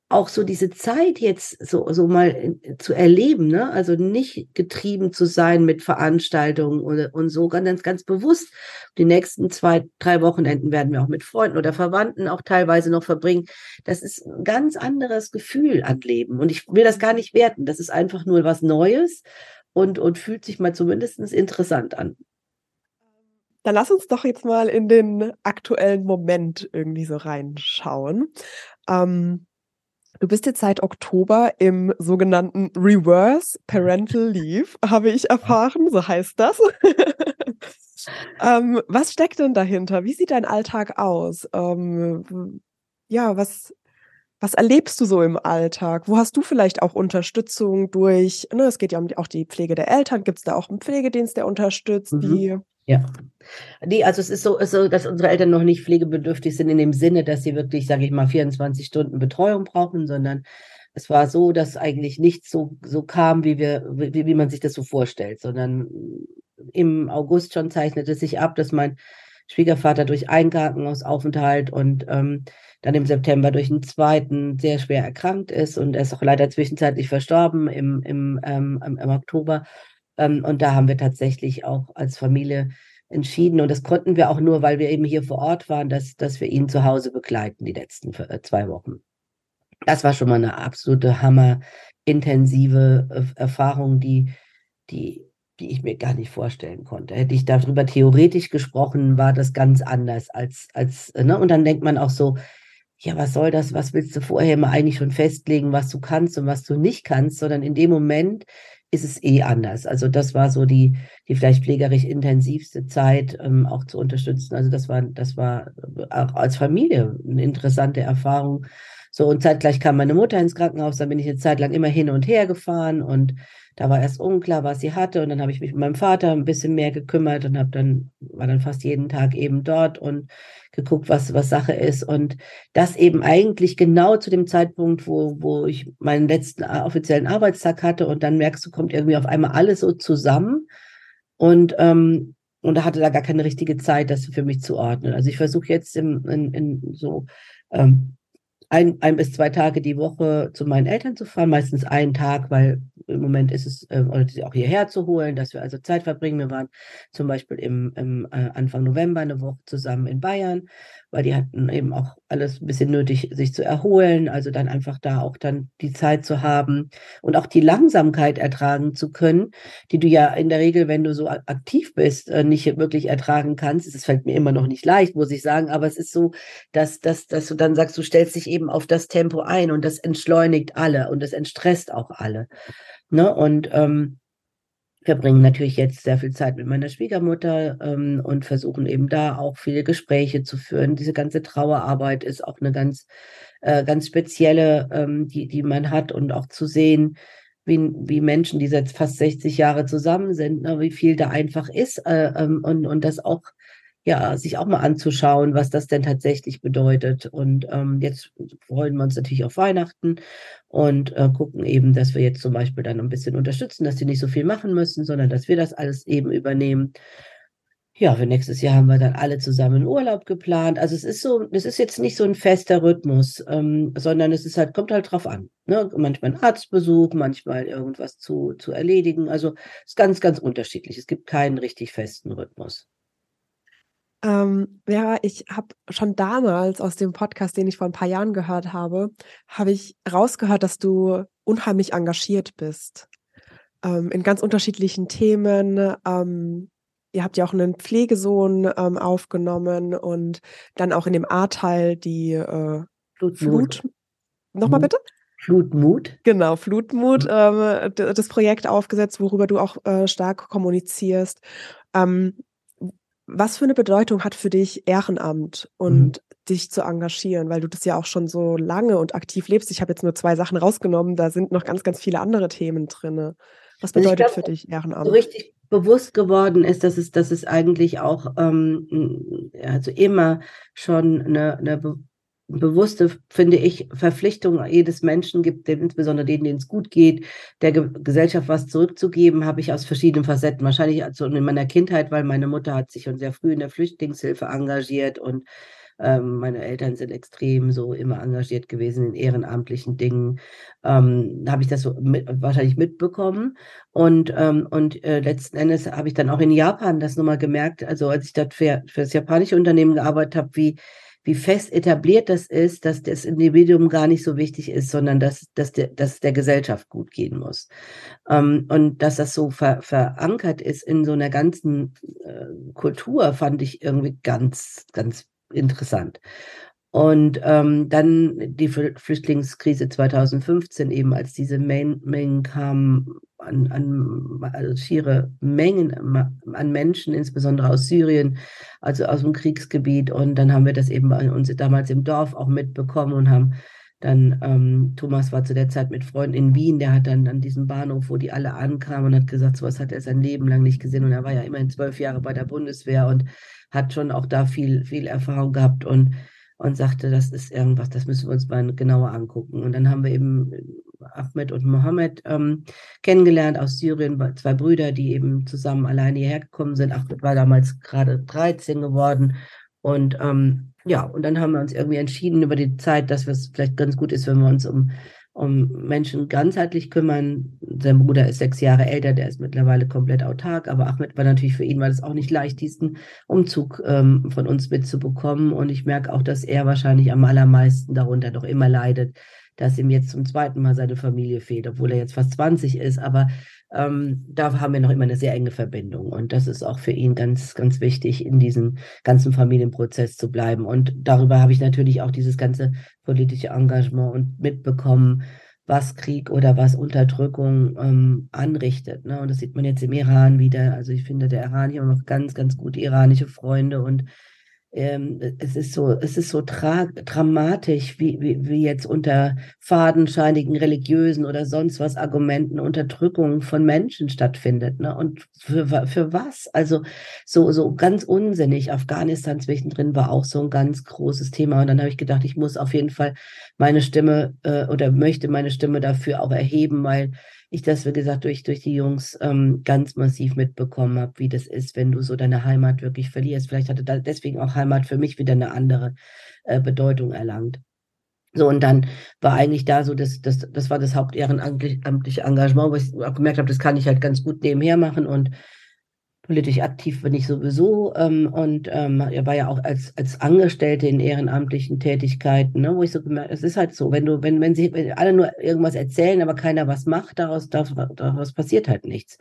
auch so diese Zeit jetzt so, so mal äh, zu erleben, ne? Also nicht getrieben zu sein mit Veranstaltungen und, und so ganz, ganz bewusst. Die nächsten zwei, drei Wochenenden werden wir auch mit Freunden oder Verwandten auch teilweise noch verbringen. Das ist ein ganz anderes Gefühl an Leben. Und ich will das gar nicht werten. Das ist einfach nur was Neues und, und fühlt sich mal zumindest interessant an. Dann lass uns doch jetzt mal in den aktuellen Moment irgendwie so reinschauen. Ähm, Du bist jetzt seit Oktober im sogenannten Reverse Parental Leave, habe ich erfahren, so heißt das. ähm, was steckt denn dahinter? Wie sieht dein Alltag aus? Ähm, ja, was, was erlebst du so im Alltag? Wo hast du vielleicht auch Unterstützung durch, ne, es geht ja um die, auch die Pflege der Eltern, gibt es da auch einen Pflegedienst, der unterstützt? Mhm. Wie, ja. Nee, also es ist so, ist so, dass unsere Eltern noch nicht pflegebedürftig sind in dem Sinne, dass sie wirklich, sage ich mal, 24 Stunden Betreuung brauchen, sondern es war so, dass eigentlich nichts so, so kam, wie wir, wie, wie man sich das so vorstellt, sondern im August schon zeichnete sich ab, dass mein Schwiegervater durch einen Krankenhausaufenthalt und ähm, dann im September durch einen zweiten sehr schwer erkrankt ist und er ist auch leider zwischenzeitlich verstorben im, im, ähm, im Oktober. Ähm, und da haben wir tatsächlich auch als Familie entschieden. Und das konnten wir auch nur, weil wir eben hier vor Ort waren, dass, dass wir ihn zu Hause begleiten, die letzten äh, zwei Wochen. Das war schon mal eine absolute hammerintensive äh, Erfahrung, die, die, die ich mir gar nicht vorstellen konnte. Hätte ich darüber theoretisch gesprochen, war das ganz anders als, als, ne? Und dann denkt man auch so, ja, was soll das? Was willst du vorher immer eigentlich schon festlegen, was du kannst und was du nicht kannst, sondern in dem Moment ist es eh anders. Also das war so die, die vielleicht pflegerisch intensivste Zeit ähm, auch zu unterstützen. Also das war, das war auch als Familie eine interessante Erfahrung. So und zeitgleich kam meine Mutter ins Krankenhaus, da bin ich eine Zeit lang immer hin und her gefahren und da war erst unklar, was sie hatte und dann habe ich mich mit meinem Vater ein bisschen mehr gekümmert und habe dann war dann fast jeden Tag eben dort und geguckt, was was Sache ist und das eben eigentlich genau zu dem Zeitpunkt, wo wo ich meinen letzten äh, offiziellen Arbeitstag hatte und dann merkst du, kommt irgendwie auf einmal alles so zusammen und ähm, und da hatte da gar keine richtige Zeit, das für mich zu ordnen. Also ich versuche jetzt in, in, in so ähm, ein, ein bis zwei Tage die Woche zu meinen Eltern zu fahren, meistens einen Tag, weil im Moment ist es, äh, oder sie auch hierher zu holen, dass wir also Zeit verbringen. Wir waren zum Beispiel im, im äh, Anfang November eine Woche zusammen in Bayern, weil die hatten eben auch alles ein bisschen nötig, sich zu erholen, also dann einfach da auch dann die Zeit zu haben und auch die Langsamkeit ertragen zu können, die du ja in der Regel, wenn du so aktiv bist, äh, nicht wirklich ertragen kannst. Es fällt mir immer noch nicht leicht, muss ich sagen, aber es ist so, dass, dass, dass du dann sagst, du stellst dich eben auf das Tempo ein und das entschleunigt alle und das entstresst auch alle. Ne? Und ähm, verbringen natürlich jetzt sehr viel Zeit mit meiner Schwiegermutter ähm, und versuchen eben da auch viele Gespräche zu führen. Diese ganze Trauerarbeit ist auch eine ganz, äh, ganz spezielle, ähm, die, die man hat und auch zu sehen, wie, wie Menschen, die seit fast 60 Jahre zusammen sind, ne, wie viel da einfach ist äh, ähm, und, und das auch ja, sich auch mal anzuschauen, was das denn tatsächlich bedeutet. Und ähm, jetzt freuen wir uns natürlich auf Weihnachten und äh, gucken eben, dass wir jetzt zum Beispiel dann ein bisschen unterstützen, dass die nicht so viel machen müssen, sondern dass wir das alles eben übernehmen. Ja, für nächstes Jahr haben wir dann alle zusammen Urlaub geplant. Also es ist so, es ist jetzt nicht so ein fester Rhythmus, ähm, sondern es ist halt, kommt halt drauf an. Ne? Manchmal ein Arztbesuch, manchmal irgendwas zu, zu erledigen. Also es ist ganz, ganz unterschiedlich. Es gibt keinen richtig festen Rhythmus. Ähm, ja, ich habe schon damals aus dem Podcast, den ich vor ein paar Jahren gehört habe, habe ich rausgehört, dass du unheimlich engagiert bist ähm, in ganz unterschiedlichen Themen. Ähm, ihr habt ja auch einen Pflegesohn ähm, aufgenommen und dann auch in dem A-Teil die äh, Flut. Nochmal bitte? Flutmut. Genau, Flutmut, ähm, das Projekt aufgesetzt, worüber du auch äh, stark kommunizierst. Ähm, was für eine Bedeutung hat für dich Ehrenamt und mhm. dich zu engagieren, weil du das ja auch schon so lange und aktiv lebst? Ich habe jetzt nur zwei Sachen rausgenommen, da sind noch ganz, ganz viele andere Themen drin. Was also bedeutet glaub, für dich Ehrenamt? So richtig bewusst geworden ist, dass es, dass es eigentlich auch ähm, also immer schon eine, eine bewusste, finde ich, Verpflichtung jedes Menschen gibt, insbesondere denen, denen es gut geht, der Ge Gesellschaft was zurückzugeben, habe ich aus verschiedenen Facetten. Wahrscheinlich also in meiner Kindheit, weil meine Mutter hat sich schon sehr früh in der Flüchtlingshilfe engagiert und ähm, meine Eltern sind extrem so immer engagiert gewesen in ehrenamtlichen Dingen. Ähm, habe ich das so mit, wahrscheinlich mitbekommen. Und, ähm, und äh, letzten Endes habe ich dann auch in Japan das nochmal gemerkt, also als ich dort für, für das japanische Unternehmen gearbeitet habe, wie wie fest etabliert das ist, dass das Individuum gar nicht so wichtig ist, sondern dass, dass, der, dass der Gesellschaft gut gehen muss. Ähm, und dass das so ver, verankert ist in so einer ganzen äh, Kultur, fand ich irgendwie ganz, ganz interessant. Und ähm, dann die Flüchtlingskrise 2015 eben, als diese Mengen kamen an, an also schiere Mengen an Menschen, insbesondere aus Syrien, also aus dem Kriegsgebiet. Und dann haben wir das eben bei uns damals im Dorf auch mitbekommen und haben dann, ähm, Thomas war zu der Zeit mit Freunden in Wien, der hat dann an diesem Bahnhof, wo die alle ankamen und hat gesagt, sowas hat er sein Leben lang nicht gesehen. Und er war ja immerhin zwölf Jahre bei der Bundeswehr und hat schon auch da viel, viel Erfahrung gehabt und und sagte, das ist irgendwas, das müssen wir uns mal genauer angucken. Und dann haben wir eben äh, Ahmed und Mohammed ähm, kennengelernt aus Syrien, zwei Brüder, die eben zusammen alleine hierher gekommen sind. Ahmed war damals gerade 13 geworden. Und ähm, ja, und dann haben wir uns irgendwie entschieden über die Zeit, dass es vielleicht ganz gut ist, wenn wir uns um um Menschen ganzheitlich kümmern. Sein Bruder ist sechs Jahre älter, der ist mittlerweile komplett autark, aber Ahmed war natürlich für ihn, war das auch nicht leicht, diesen Umzug ähm, von uns mitzubekommen. Und ich merke auch, dass er wahrscheinlich am allermeisten darunter noch immer leidet, dass ihm jetzt zum zweiten Mal seine Familie fehlt, obwohl er jetzt fast 20 ist. Aber ähm, da haben wir noch immer eine sehr enge Verbindung. Und das ist auch für ihn ganz, ganz wichtig, in diesem ganzen Familienprozess zu bleiben. Und darüber habe ich natürlich auch dieses ganze politische Engagement und mitbekommen, was Krieg oder was Unterdrückung ähm, anrichtet. Ne? Und das sieht man jetzt im Iran wieder. Also ich finde, der Iran hier noch ganz, ganz gute iranische Freunde und ähm, es ist so, es ist so dramatisch, wie, wie, wie jetzt unter fadenscheinigen religiösen oder sonst was Argumenten Unterdrückung von Menschen stattfindet. Ne? Und für, für was? Also so, so ganz unsinnig. Afghanistan zwischendrin war auch so ein ganz großes Thema. Und dann habe ich gedacht, ich muss auf jeden Fall meine Stimme äh, oder möchte meine Stimme dafür auch erheben, weil ich das, wie gesagt, durch, durch die Jungs ähm, ganz massiv mitbekommen habe, wie das ist, wenn du so deine Heimat wirklich verlierst. Vielleicht hatte da deswegen auch Heimat für mich wieder eine andere äh, Bedeutung erlangt. So, und dann war eigentlich da so, das, das, das war das hauptehrenamtliche Engagement, wo ich auch gemerkt habe, das kann ich halt ganz gut nebenher machen und politisch aktiv bin ich sowieso ähm, und ähm, er war ja auch als, als Angestellte in ehrenamtlichen Tätigkeiten, ne, wo ich so gemerkt es ist halt so, wenn du, wenn, wenn sie wenn alle nur irgendwas erzählen, aber keiner was macht, daraus, daraus, daraus passiert halt nichts.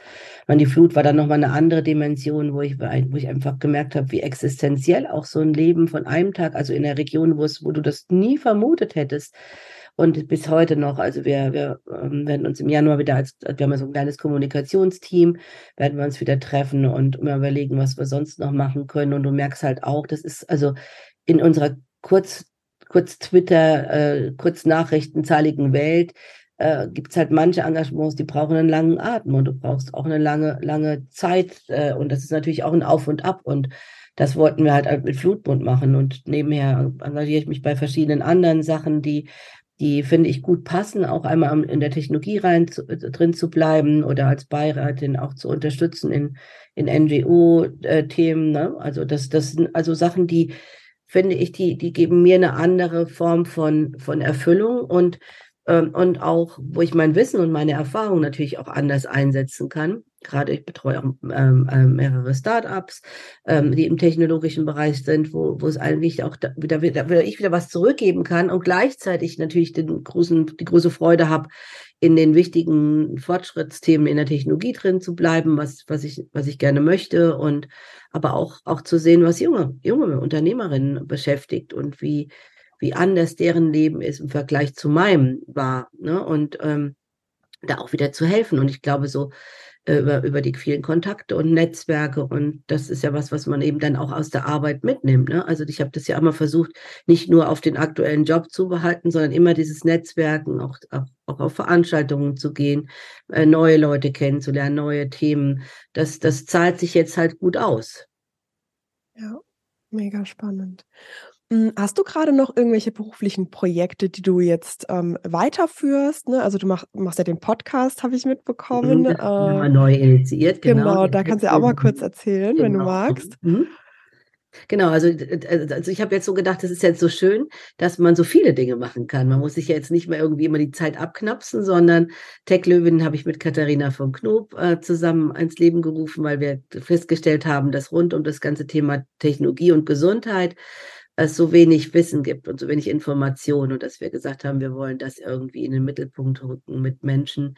Und die Flut war dann nochmal eine andere Dimension, wo ich, wo ich einfach gemerkt habe, wie existenziell auch so ein Leben von einem Tag, also in der Region, wo es, wo du das nie vermutet hättest, und bis heute noch. Also wir, wir ähm, werden uns im Januar wieder als, wir haben ja so ein kleines Kommunikationsteam, werden wir uns wieder treffen und mal überlegen, was wir sonst noch machen können. Und du merkst halt auch, das ist also in unserer kurz, kurz Twitter, äh, kurz nachrichtenzahligen Welt, äh, gibt es halt manche Engagements, die brauchen einen langen Atem und du brauchst auch eine lange, lange Zeit. Äh, und das ist natürlich auch ein Auf und Ab. Und das wollten wir halt mit Flutmund machen. Und nebenher engagiere ich mich bei verschiedenen anderen Sachen, die die finde ich gut passen, auch einmal in der Technologie rein zu, äh, drin zu bleiben oder als Beiratin auch zu unterstützen in, in NGO-Themen. Ne? Also das, das sind also Sachen, die finde ich, die, die geben mir eine andere Form von, von Erfüllung und, ähm, und auch, wo ich mein Wissen und meine Erfahrung natürlich auch anders einsetzen kann. Gerade ich betreue auch ähm, äh, mehrere Startups, ähm, die im technologischen Bereich sind, wo, wo es eigentlich auch da, wieder, da wieder ich wieder was zurückgeben kann und gleichzeitig natürlich den großen, die große Freude habe, in den wichtigen Fortschrittsthemen in der Technologie drin zu bleiben, was, was ich, was ich gerne möchte und aber auch, auch zu sehen, was junge, junge Unternehmerinnen beschäftigt und wie, wie anders deren Leben ist im Vergleich zu meinem war. Ne? Und ähm, da auch wieder zu helfen. Und ich glaube, so über, über die vielen Kontakte und Netzwerke. Und das ist ja was, was man eben dann auch aus der Arbeit mitnimmt. Ne? Also ich habe das ja immer versucht, nicht nur auf den aktuellen Job zu behalten, sondern immer dieses Netzwerken, auch, auch, auch auf Veranstaltungen zu gehen, äh, neue Leute kennenzulernen, neue Themen. Das, das zahlt sich jetzt halt gut aus. Ja, mega spannend. Hm, hast du gerade noch irgendwelche beruflichen Projekte, die du jetzt, ähm, weiterführst, ne? Also, du mach machst ja den Podcast, habe ich mitbekommen. Mhm, äh, neu initiiert, genau. Genau, da kannst du ja auch mal kurz erzählen, genau. wenn du genau. magst. Mhm. Genau, also, also ich habe jetzt so gedacht, das ist jetzt so schön, dass man so viele Dinge machen kann. Man muss sich ja jetzt nicht mehr irgendwie immer die Zeit abknapsen, sondern Tech Löwen habe ich mit Katharina von Knob äh, zusammen ins Leben gerufen, weil wir festgestellt haben, dass rund um das ganze Thema Technologie und Gesundheit es so wenig Wissen gibt und so wenig Information und dass wir gesagt haben, wir wollen das irgendwie in den Mittelpunkt rücken mit Menschen,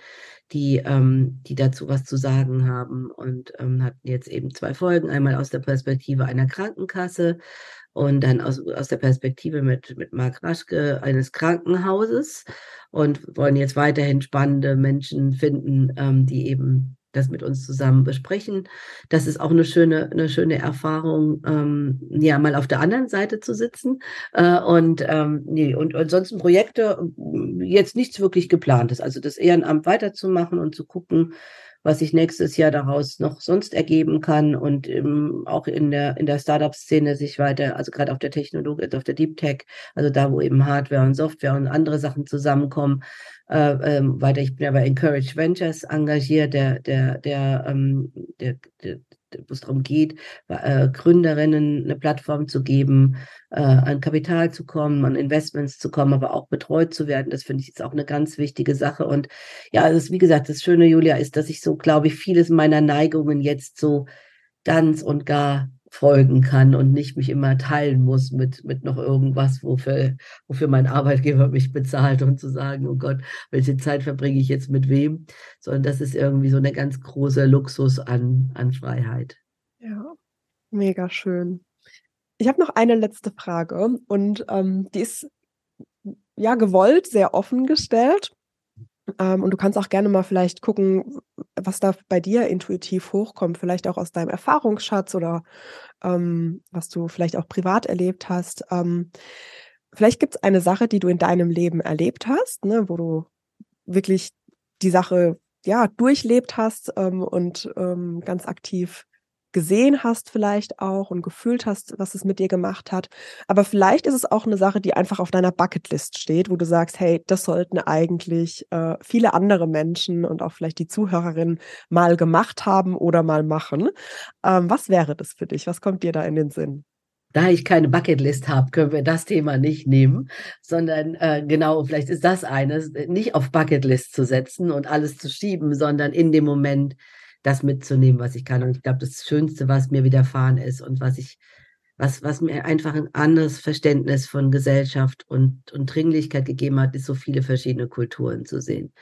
die, ähm, die dazu was zu sagen haben und ähm, hatten jetzt eben zwei Folgen, einmal aus der Perspektive einer Krankenkasse und dann aus, aus der Perspektive mit, mit Marc Raschke eines Krankenhauses und wollen jetzt weiterhin spannende Menschen finden, ähm, die eben das mit uns zusammen besprechen. Das ist auch eine schöne, eine schöne Erfahrung, ähm, ja, mal auf der anderen Seite zu sitzen. Äh, und, ähm, nee, und ansonsten Projekte, jetzt nichts wirklich geplantes. Also das Ehrenamt weiterzumachen und zu gucken, was sich nächstes Jahr daraus noch sonst ergeben kann und im, auch in der, in der Startup-Szene sich weiter, also gerade auf der Technologie, auf der Deep Tech, also da, wo eben Hardware und Software und andere Sachen zusammenkommen, äh, ähm, weiter. Ich bin ja bei Encourage Ventures engagiert, der, der, der, ähm, der, der wo es darum geht, äh, Gründerinnen eine Plattform zu geben, äh, an Kapital zu kommen, an Investments zu kommen, aber auch betreut zu werden. Das finde ich jetzt auch eine ganz wichtige Sache. Und ja, also ist, wie gesagt, das Schöne, Julia, ist, dass ich so, glaube ich, vieles meiner Neigungen jetzt so ganz und gar folgen kann und nicht mich immer teilen muss mit, mit noch irgendwas, wofür, wofür mein Arbeitgeber mich bezahlt und zu sagen, oh Gott, welche Zeit verbringe ich jetzt mit wem, sondern das ist irgendwie so eine ganz große Luxus an, an Freiheit. Ja, mega schön. Ich habe noch eine letzte Frage und ähm, die ist ja gewollt, sehr offen gestellt. Ähm, und du kannst auch gerne mal vielleicht gucken, was da bei dir intuitiv hochkommt, vielleicht auch aus deinem Erfahrungsschatz oder ähm, was du vielleicht auch privat erlebt hast. Ähm, vielleicht gibt es eine Sache, die du in deinem Leben erlebt hast, ne, wo du wirklich die Sache ja durchlebt hast ähm, und ähm, ganz aktiv gesehen hast vielleicht auch und gefühlt hast, was es mit dir gemacht hat. Aber vielleicht ist es auch eine Sache, die einfach auf deiner Bucketlist steht, wo du sagst, hey, das sollten eigentlich äh, viele andere Menschen und auch vielleicht die Zuhörerinnen mal gemacht haben oder mal machen. Ähm, was wäre das für dich? Was kommt dir da in den Sinn? da ich keine Bucketlist habe, können wir das Thema nicht nehmen, sondern äh, genau, vielleicht ist das eines, nicht auf Bucketlist zu setzen und alles zu schieben, sondern in dem Moment das mitzunehmen, was ich kann. Und ich glaube, das Schönste, was mir widerfahren ist und was ich, was, was mir einfach ein anderes Verständnis von Gesellschaft und, und Dringlichkeit gegeben hat, ist so viele verschiedene Kulturen zu sehen.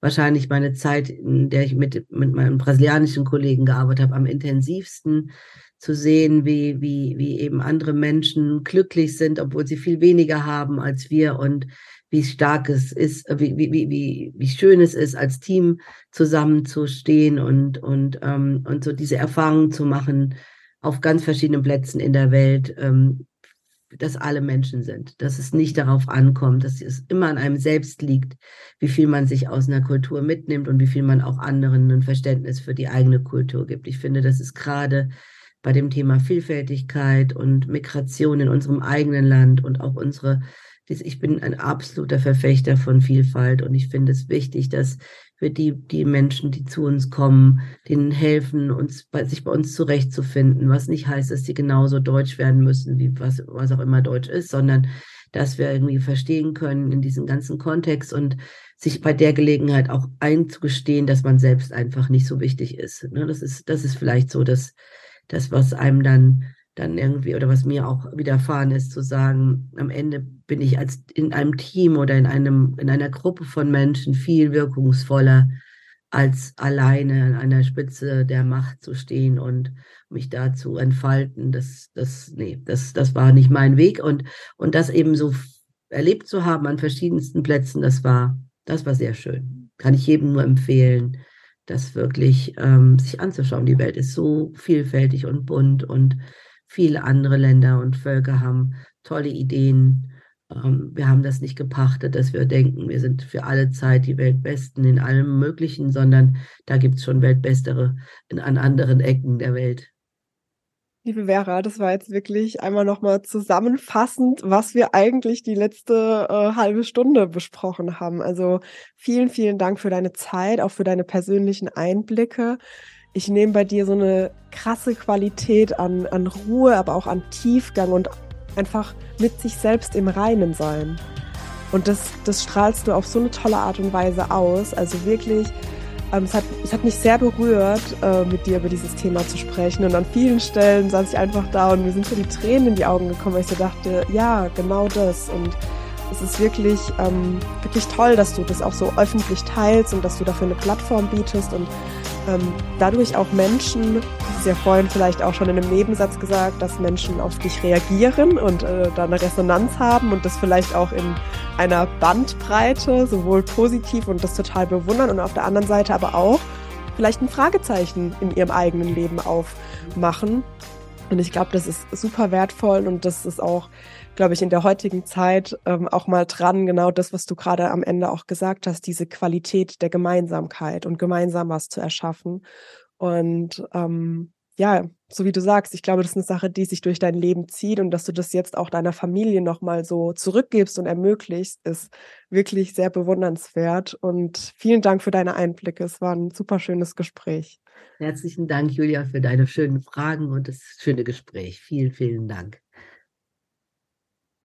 Wahrscheinlich meine Zeit, in der ich mit, mit meinen brasilianischen Kollegen gearbeitet habe, am intensivsten zu sehen, wie, wie, wie eben andere Menschen glücklich sind, obwohl sie viel weniger haben als wir und wie stark es ist, wie, wie, wie, wie schön es ist, als Team zusammenzustehen und, und, ähm, und so diese Erfahrung zu machen auf ganz verschiedenen Plätzen in der Welt, ähm, dass alle Menschen sind, dass es nicht darauf ankommt, dass es immer an einem selbst liegt, wie viel man sich aus einer Kultur mitnimmt und wie viel man auch anderen ein Verständnis für die eigene Kultur gibt. Ich finde, das ist gerade bei dem Thema Vielfältigkeit und Migration in unserem eigenen Land und auch unsere ich bin ein absoluter Verfechter von Vielfalt und ich finde es wichtig, dass wir die, die Menschen, die zu uns kommen, denen helfen, uns, sich bei uns zurechtzufinden, was nicht heißt, dass sie genauso deutsch werden müssen, wie was, was auch immer deutsch ist, sondern dass wir irgendwie verstehen können in diesem ganzen Kontext und sich bei der Gelegenheit auch einzugestehen, dass man selbst einfach nicht so wichtig ist. Ne? Das ist, das ist vielleicht so, dass das, was einem dann dann irgendwie oder was mir auch widerfahren ist, zu sagen, am Ende bin ich als in einem Team oder in einem in einer Gruppe von Menschen viel wirkungsvoller als alleine an einer Spitze der Macht zu stehen und mich da zu entfalten. Das das nee, das das war nicht mein Weg und und das eben so erlebt zu haben an verschiedensten Plätzen, das war das war sehr schön. Kann ich jedem nur empfehlen, das wirklich ähm, sich anzuschauen. Die Welt ist so vielfältig und bunt und viele andere Länder und Völker haben tolle Ideen. Ähm, wir haben das nicht gepachtet, dass wir denken, wir sind für alle Zeit die Weltbesten in allem Möglichen, sondern da gibt es schon Weltbestere in, an anderen Ecken der Welt. Liebe Vera, das war jetzt wirklich einmal nochmal zusammenfassend, was wir eigentlich die letzte äh, halbe Stunde besprochen haben. Also vielen, vielen Dank für deine Zeit, auch für deine persönlichen Einblicke ich nehme bei dir so eine krasse Qualität an, an Ruhe, aber auch an Tiefgang und einfach mit sich selbst im Reinen sein. Und das, das strahlst du auf so eine tolle Art und Weise aus. Also wirklich, ähm, es, hat, es hat mich sehr berührt, äh, mit dir über dieses Thema zu sprechen. Und an vielen Stellen saß ich einfach da und mir sind so die Tränen in die Augen gekommen, weil ich so dachte, ja, genau das. Und es ist wirklich, ähm, wirklich toll, dass du das auch so öffentlich teilst und dass du dafür eine Plattform bietest und ähm, dadurch auch Menschen, das ist ja vorhin vielleicht auch schon in einem Nebensatz gesagt, dass Menschen auf dich reagieren und äh, da eine Resonanz haben und das vielleicht auch in einer Bandbreite, sowohl positiv und das total bewundern und auf der anderen Seite aber auch vielleicht ein Fragezeichen in ihrem eigenen Leben aufmachen. Und ich glaube, das ist super wertvoll und das ist auch glaube ich, in der heutigen Zeit ähm, auch mal dran, genau das, was du gerade am Ende auch gesagt hast, diese Qualität der Gemeinsamkeit und gemeinsam was zu erschaffen. Und ähm, ja, so wie du sagst, ich glaube, das ist eine Sache, die sich durch dein Leben zieht und dass du das jetzt auch deiner Familie nochmal so zurückgibst und ermöglichst, ist wirklich sehr bewundernswert. Und vielen Dank für deine Einblicke. Es war ein super schönes Gespräch. Herzlichen Dank, Julia, für deine schönen Fragen und das schöne Gespräch. Vielen, vielen Dank.